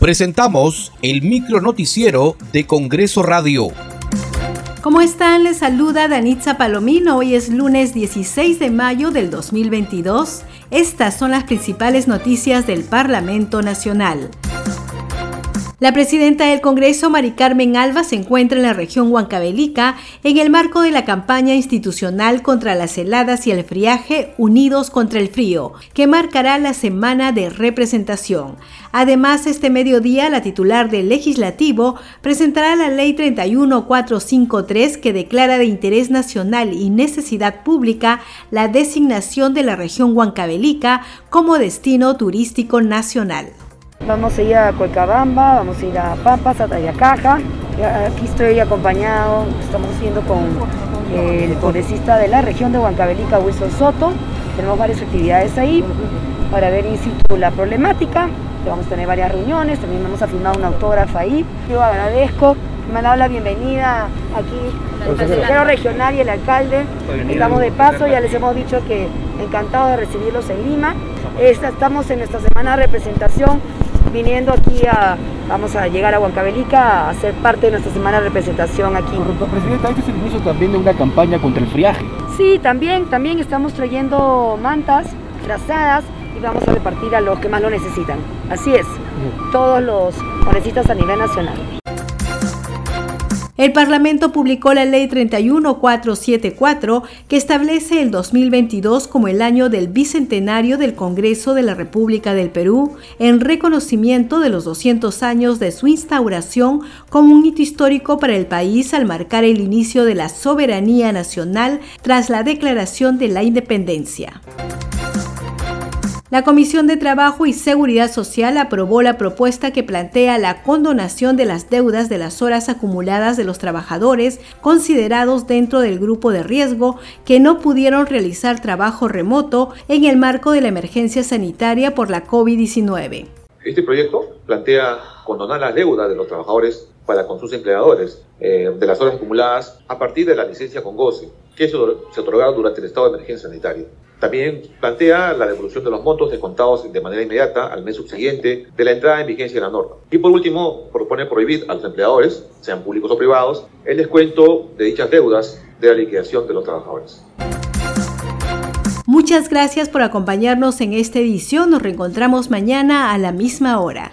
Presentamos el micro noticiero de Congreso Radio. ¿Cómo están? Les saluda Danitza Palomino. Hoy es lunes 16 de mayo del 2022. Estas son las principales noticias del Parlamento Nacional. La presidenta del Congreso, Mari Carmen Alba, se encuentra en la región Huancavelica en el marco de la campaña institucional contra las heladas y el friaje Unidos contra el Frío, que marcará la semana de representación. Además, este mediodía, la titular del Legislativo presentará la Ley 31453 que declara de interés nacional y necesidad pública la designación de la región Huancavelica como destino turístico nacional. Vamos a ir a Cuecabamba, vamos a ir a Papas, a Tayacaja. Aquí estoy acompañado, estamos yendo con el congresista de la región de Huancavelica, Wilson Soto. Tenemos varias actividades ahí para ver in situ la problemática. Vamos a tener varias reuniones, también vamos a firmar un autógrafo ahí. Yo agradezco, me han dado la bienvenida aquí el consejero regional y el alcalde. Estamos de paso, ya les hemos dicho que encantado de recibirlos en Lima. Estamos en nuestra semana de representación viniendo aquí a, vamos a llegar a Huancavelica a ser parte de nuestra semana de representación aquí. Presidenta, este es el inicio también de una campaña contra el friaje. Sí, también, también estamos trayendo mantas, trazadas y vamos a repartir a los que más lo necesitan. Así es, todos los congresistas a nivel nacional. El Parlamento publicó la Ley 31474 que establece el 2022 como el año del bicentenario del Congreso de la República del Perú en reconocimiento de los 200 años de su instauración como un hito histórico para el país al marcar el inicio de la soberanía nacional tras la declaración de la independencia. La Comisión de Trabajo y Seguridad Social aprobó la propuesta que plantea la condonación de las deudas de las horas acumuladas de los trabajadores considerados dentro del grupo de riesgo que no pudieron realizar trabajo remoto en el marco de la emergencia sanitaria por la COVID-19. Este proyecto plantea condonar las deudas de los trabajadores para con sus empleadores eh, de las horas acumuladas a partir de la licencia con goce que se otorgaron durante el estado de emergencia sanitaria. También plantea la devolución de los montos descontados de manera inmediata al mes subsiguiente de la entrada en vigencia de la norma. Y por último, propone prohibir a los empleadores, sean públicos o privados, el descuento de dichas deudas de la liquidación de los trabajadores. Muchas gracias por acompañarnos en esta edición. Nos reencontramos mañana a la misma hora.